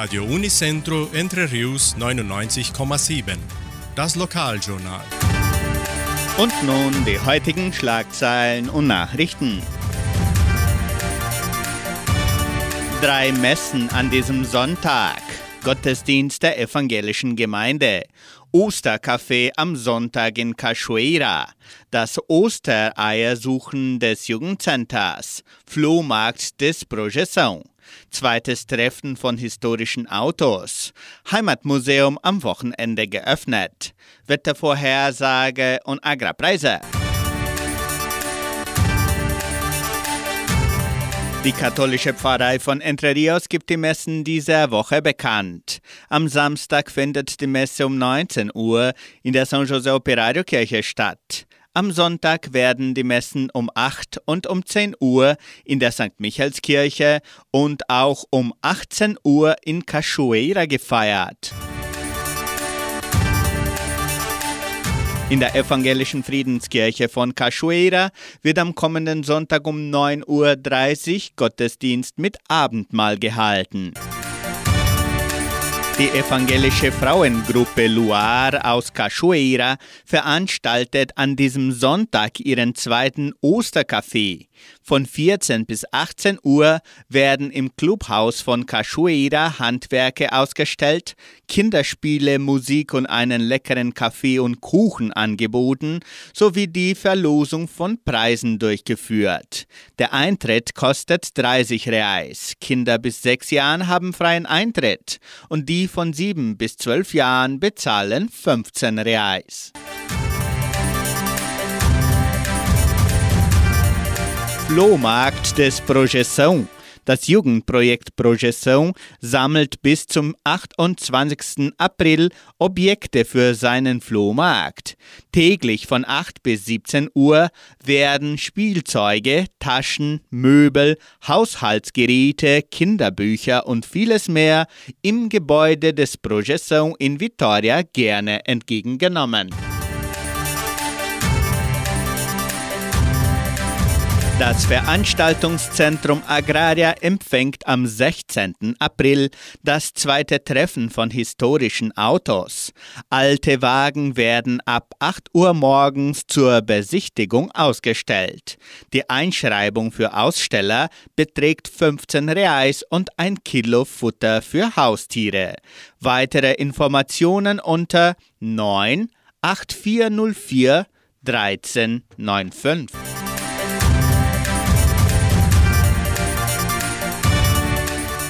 Radio Unicentro Entre Rius 99,7. Das Lokaljournal. Und nun die heutigen Schlagzeilen und Nachrichten. Drei Messen an diesem Sonntag. Gottesdienst der evangelischen Gemeinde. Ostercafé am Sonntag in Cachoeira. Das Ostereiersuchen des Jugendcenters. Flohmarkt des Projeção. Zweites Treffen von historischen Autos. Heimatmuseum am Wochenende geöffnet. Wettervorhersage und Agrarpreise. Die katholische Pfarrei von Entre Rios gibt die Messen dieser Woche bekannt. Am Samstag findet die Messe um 19 Uhr in der San José Operario Kirche statt. Am Sonntag werden die Messen um 8 und um 10 Uhr in der St. Michaelskirche und auch um 18 Uhr in Cachoeira gefeiert. In der evangelischen Friedenskirche von Cachoeira wird am kommenden Sonntag um 9.30 Uhr Gottesdienst mit Abendmahl gehalten. Die evangelische Frauengruppe Luar aus Cachoeira veranstaltet an diesem Sonntag ihren zweiten Ostercafé. Von 14 bis 18 Uhr werden im Clubhaus von Cachoeira Handwerke ausgestellt, Kinderspiele, Musik und einen leckeren Kaffee und Kuchen angeboten, sowie die Verlosung von Preisen durchgeführt. Der Eintritt kostet 30 Reais. Kinder bis 6 Jahren haben freien Eintritt und die von 7 bis 12 Jahren bezahlen 15 Reais. Flohmarkt des Projeção. Das Jugendprojekt Projeção sammelt bis zum 28. April Objekte für seinen Flohmarkt. Täglich von 8 bis 17 Uhr werden Spielzeuge, Taschen, Möbel, Haushaltsgeräte, Kinderbücher und vieles mehr im Gebäude des Projeção in Vitoria gerne entgegengenommen. Das Veranstaltungszentrum Agraria empfängt am 16. April das zweite Treffen von historischen Autos. Alte Wagen werden ab 8 Uhr morgens zur Besichtigung ausgestellt. Die Einschreibung für Aussteller beträgt 15 Reais und ein Kilo Futter für Haustiere. Weitere Informationen unter 9 8404 1395.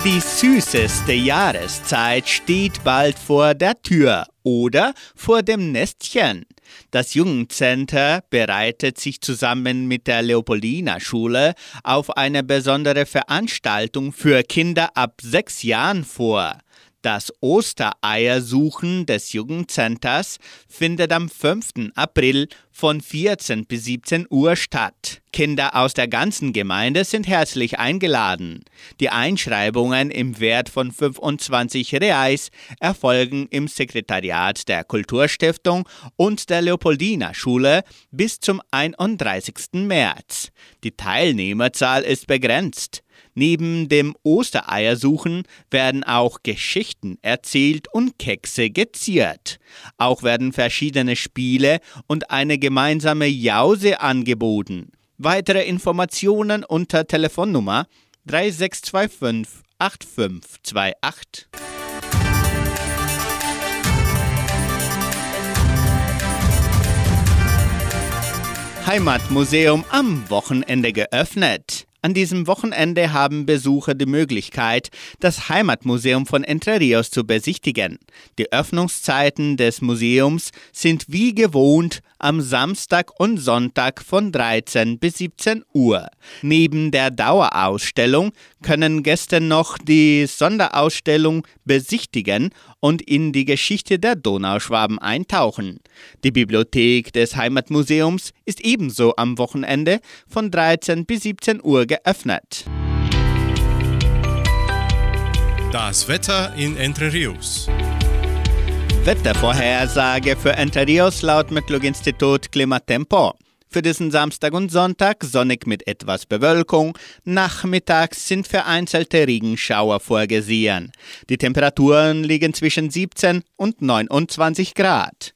Die süßeste Jahreszeit steht bald vor der Tür oder vor dem Nestchen. Das Jugendcenter bereitet sich zusammen mit der Leopoldina Schule auf eine besondere Veranstaltung für Kinder ab sechs Jahren vor. Das Ostereiersuchen des Jugendcenters findet am 5. April von 14 bis 17 Uhr statt. Kinder aus der ganzen Gemeinde sind herzlich eingeladen. Die Einschreibungen im Wert von 25 Reais erfolgen im Sekretariat der Kulturstiftung und der Leopoldina Schule bis zum 31. März. Die Teilnehmerzahl ist begrenzt. Neben dem Ostereiersuchen werden auch Geschichten erzählt und Kekse geziert. Auch werden verschiedene Spiele und eine gemeinsame Jause angeboten. Weitere Informationen unter Telefonnummer 3625 8528. Heimatmuseum am Wochenende geöffnet. An diesem Wochenende haben Besucher die Möglichkeit, das Heimatmuseum von Entre Rios zu besichtigen. Die Öffnungszeiten des Museums sind wie gewohnt am Samstag und Sonntag von 13 bis 17 Uhr. Neben der Dauerausstellung können Gäste noch die Sonderausstellung besichtigen und in die Geschichte der Donauschwaben eintauchen. Die Bibliothek des Heimatmuseums ist ebenso am Wochenende von 13 bis 17 Uhr geöffnet. Das Wetter in Entre Rios. Wettervorhersage für Entre Rios laut Metlog-Institut Klimatempo. Für diesen Samstag und Sonntag sonnig mit etwas Bewölkung. Nachmittags sind vereinzelte Regenschauer vorgesehen. Die Temperaturen liegen zwischen 17 und 29 Grad.